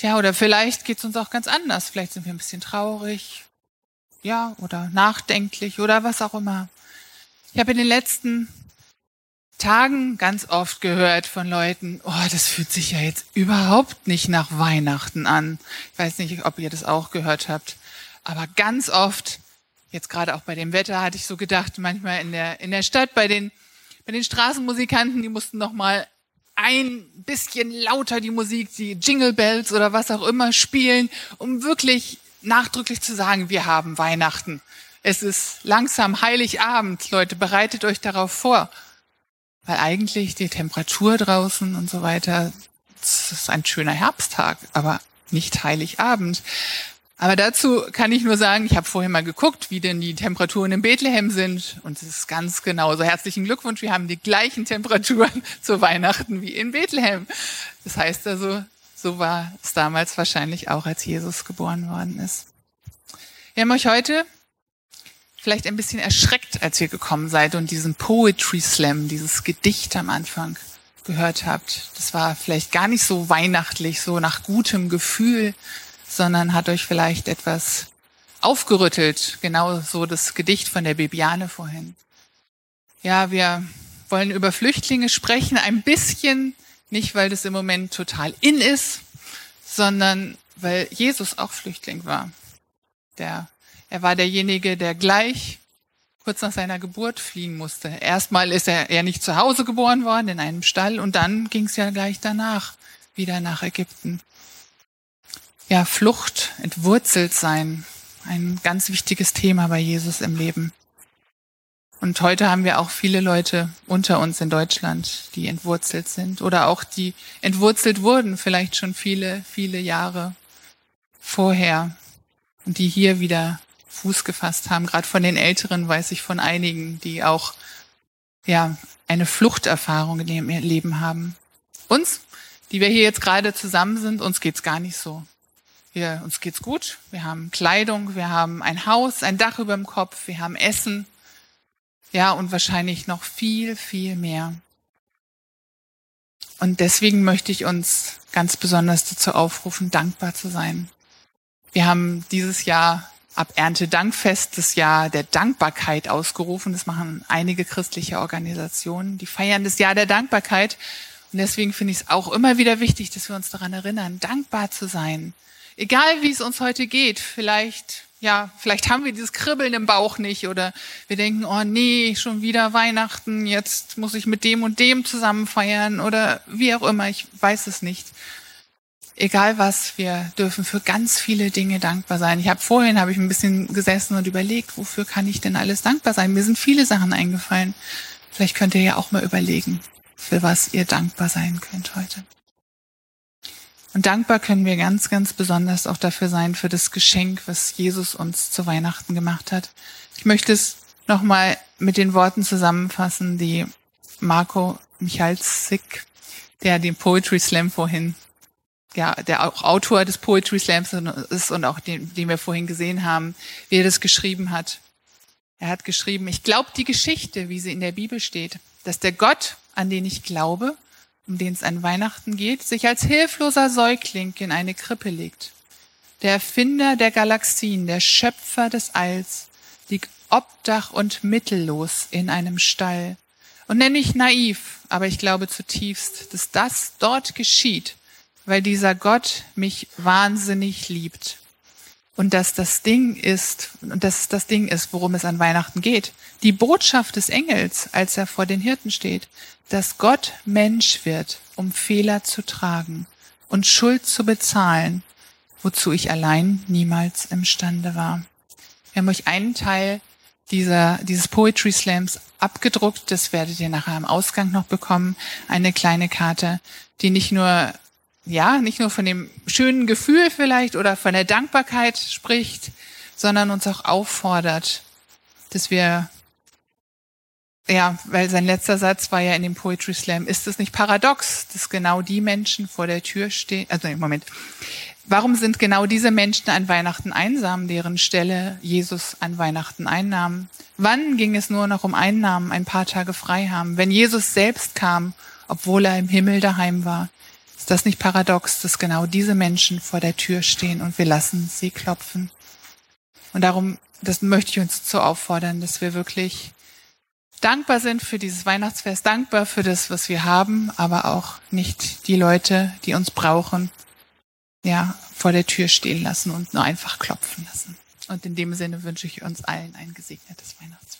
Tja, oder vielleicht geht's uns auch ganz anders. Vielleicht sind wir ein bisschen traurig, ja, oder nachdenklich oder was auch immer. Ich habe in den letzten Tagen ganz oft gehört von Leuten, oh, das fühlt sich ja jetzt überhaupt nicht nach Weihnachten an. Ich weiß nicht, ob ihr das auch gehört habt, aber ganz oft, jetzt gerade auch bei dem Wetter, hatte ich so gedacht, manchmal in der in der Stadt bei den bei den Straßenmusikanten, die mussten noch mal ein bisschen lauter die Musik, die Jingle Bells oder was auch immer spielen, um wirklich nachdrücklich zu sagen, wir haben Weihnachten. Es ist langsam Heiligabend, Leute, bereitet euch darauf vor. Weil eigentlich die Temperatur draußen und so weiter, es ist ein schöner Herbsttag, aber nicht Heiligabend. Aber dazu kann ich nur sagen, ich habe vorher mal geguckt, wie denn die Temperaturen in Bethlehem sind. Und es ist ganz genau so. Herzlichen Glückwunsch, wir haben die gleichen Temperaturen zu Weihnachten wie in Bethlehem. Das heißt also, so war es damals wahrscheinlich auch, als Jesus geboren worden ist. Wir haben euch heute vielleicht ein bisschen erschreckt, als ihr gekommen seid und diesen Poetry Slam, dieses Gedicht am Anfang gehört habt. Das war vielleicht gar nicht so weihnachtlich, so nach gutem Gefühl, sondern hat euch vielleicht etwas aufgerüttelt. Genau so das Gedicht von der Bibiane vorhin. Ja, wir wollen über Flüchtlinge sprechen, ein bisschen, nicht weil das im Moment total in ist, sondern weil Jesus auch Flüchtling war. Der er war derjenige, der gleich kurz nach seiner Geburt fliehen musste. Erstmal ist er ja nicht zu Hause geboren worden, in einem Stall, und dann ging es ja gleich danach wieder nach Ägypten. Ja, Flucht, entwurzelt sein, ein ganz wichtiges Thema bei Jesus im Leben. Und heute haben wir auch viele Leute unter uns in Deutschland, die entwurzelt sind oder auch die entwurzelt wurden, vielleicht schon viele, viele Jahre vorher und die hier wieder Fuß gefasst haben. Gerade von den Älteren weiß ich von einigen, die auch ja eine Fluchterfahrung in ihrem Leben haben. Uns, die wir hier jetzt gerade zusammen sind, uns geht's gar nicht so. Wir, uns geht's gut. Wir haben Kleidung, wir haben ein Haus, ein Dach über dem Kopf, wir haben Essen. Ja, und wahrscheinlich noch viel, viel mehr. Und deswegen möchte ich uns ganz besonders dazu aufrufen, dankbar zu sein. Wir haben dieses Jahr ab Erntedankfest das Jahr der Dankbarkeit ausgerufen. Das machen einige christliche Organisationen. Die feiern das Jahr der Dankbarkeit. Und deswegen finde ich es auch immer wieder wichtig, dass wir uns daran erinnern, dankbar zu sein. Egal wie es uns heute geht, vielleicht, ja, vielleicht haben wir dieses Kribbeln im Bauch nicht oder wir denken, oh nee, schon wieder Weihnachten, jetzt muss ich mit dem und dem zusammen feiern oder wie auch immer, ich weiß es nicht egal was, wir dürfen für ganz viele Dinge dankbar sein. Ich habe vorhin habe ich ein bisschen gesessen und überlegt, wofür kann ich denn alles dankbar sein? Mir sind viele Sachen eingefallen. Vielleicht könnt ihr ja auch mal überlegen, für was ihr dankbar sein könnt heute. Und dankbar können wir ganz, ganz besonders auch dafür sein, für das Geschenk, was Jesus uns zu Weihnachten gemacht hat. Ich möchte es nochmal mit den Worten zusammenfassen, die Marco Michalzik, der den Poetry Slam vorhin ja, der auch Autor des Poetry Slams ist und auch den, den wir vorhin gesehen haben, wie er das geschrieben hat. Er hat geschrieben, ich glaube die Geschichte, wie sie in der Bibel steht, dass der Gott, an den ich glaube, um den es an Weihnachten geht, sich als hilfloser Säugling in eine Krippe legt. Der Erfinder der Galaxien, der Schöpfer des Alls, liegt obdach und mittellos in einem Stall. Und nenne ich naiv, aber ich glaube zutiefst, dass das dort geschieht, weil dieser Gott mich wahnsinnig liebt. Und dass das Ding ist, und dass das Ding ist, worum es an Weihnachten geht. Die Botschaft des Engels, als er vor den Hirten steht, dass Gott Mensch wird, um Fehler zu tragen und Schuld zu bezahlen, wozu ich allein niemals imstande war. Wir haben euch einen Teil dieser, dieses Poetry Slams abgedruckt. Das werdet ihr nachher am Ausgang noch bekommen. Eine kleine Karte, die nicht nur ja, nicht nur von dem schönen Gefühl vielleicht oder von der Dankbarkeit spricht, sondern uns auch auffordert, dass wir, ja, weil sein letzter Satz war ja in dem Poetry Slam, ist es nicht paradox, dass genau die Menschen vor der Tür stehen, also im Moment, warum sind genau diese Menschen an Weihnachten einsam, deren Stelle Jesus an Weihnachten einnahm? Wann ging es nur noch um Einnahmen, ein paar Tage frei haben, wenn Jesus selbst kam, obwohl er im Himmel daheim war? Das nicht paradox, dass genau diese Menschen vor der Tür stehen und wir lassen sie klopfen? Und darum, das möchte ich uns zu auffordern, dass wir wirklich dankbar sind für dieses Weihnachtsfest, dankbar für das, was wir haben, aber auch nicht die Leute, die uns brauchen, ja, vor der Tür stehen lassen und nur einfach klopfen lassen. Und in dem Sinne wünsche ich uns allen ein gesegnetes Weihnachten.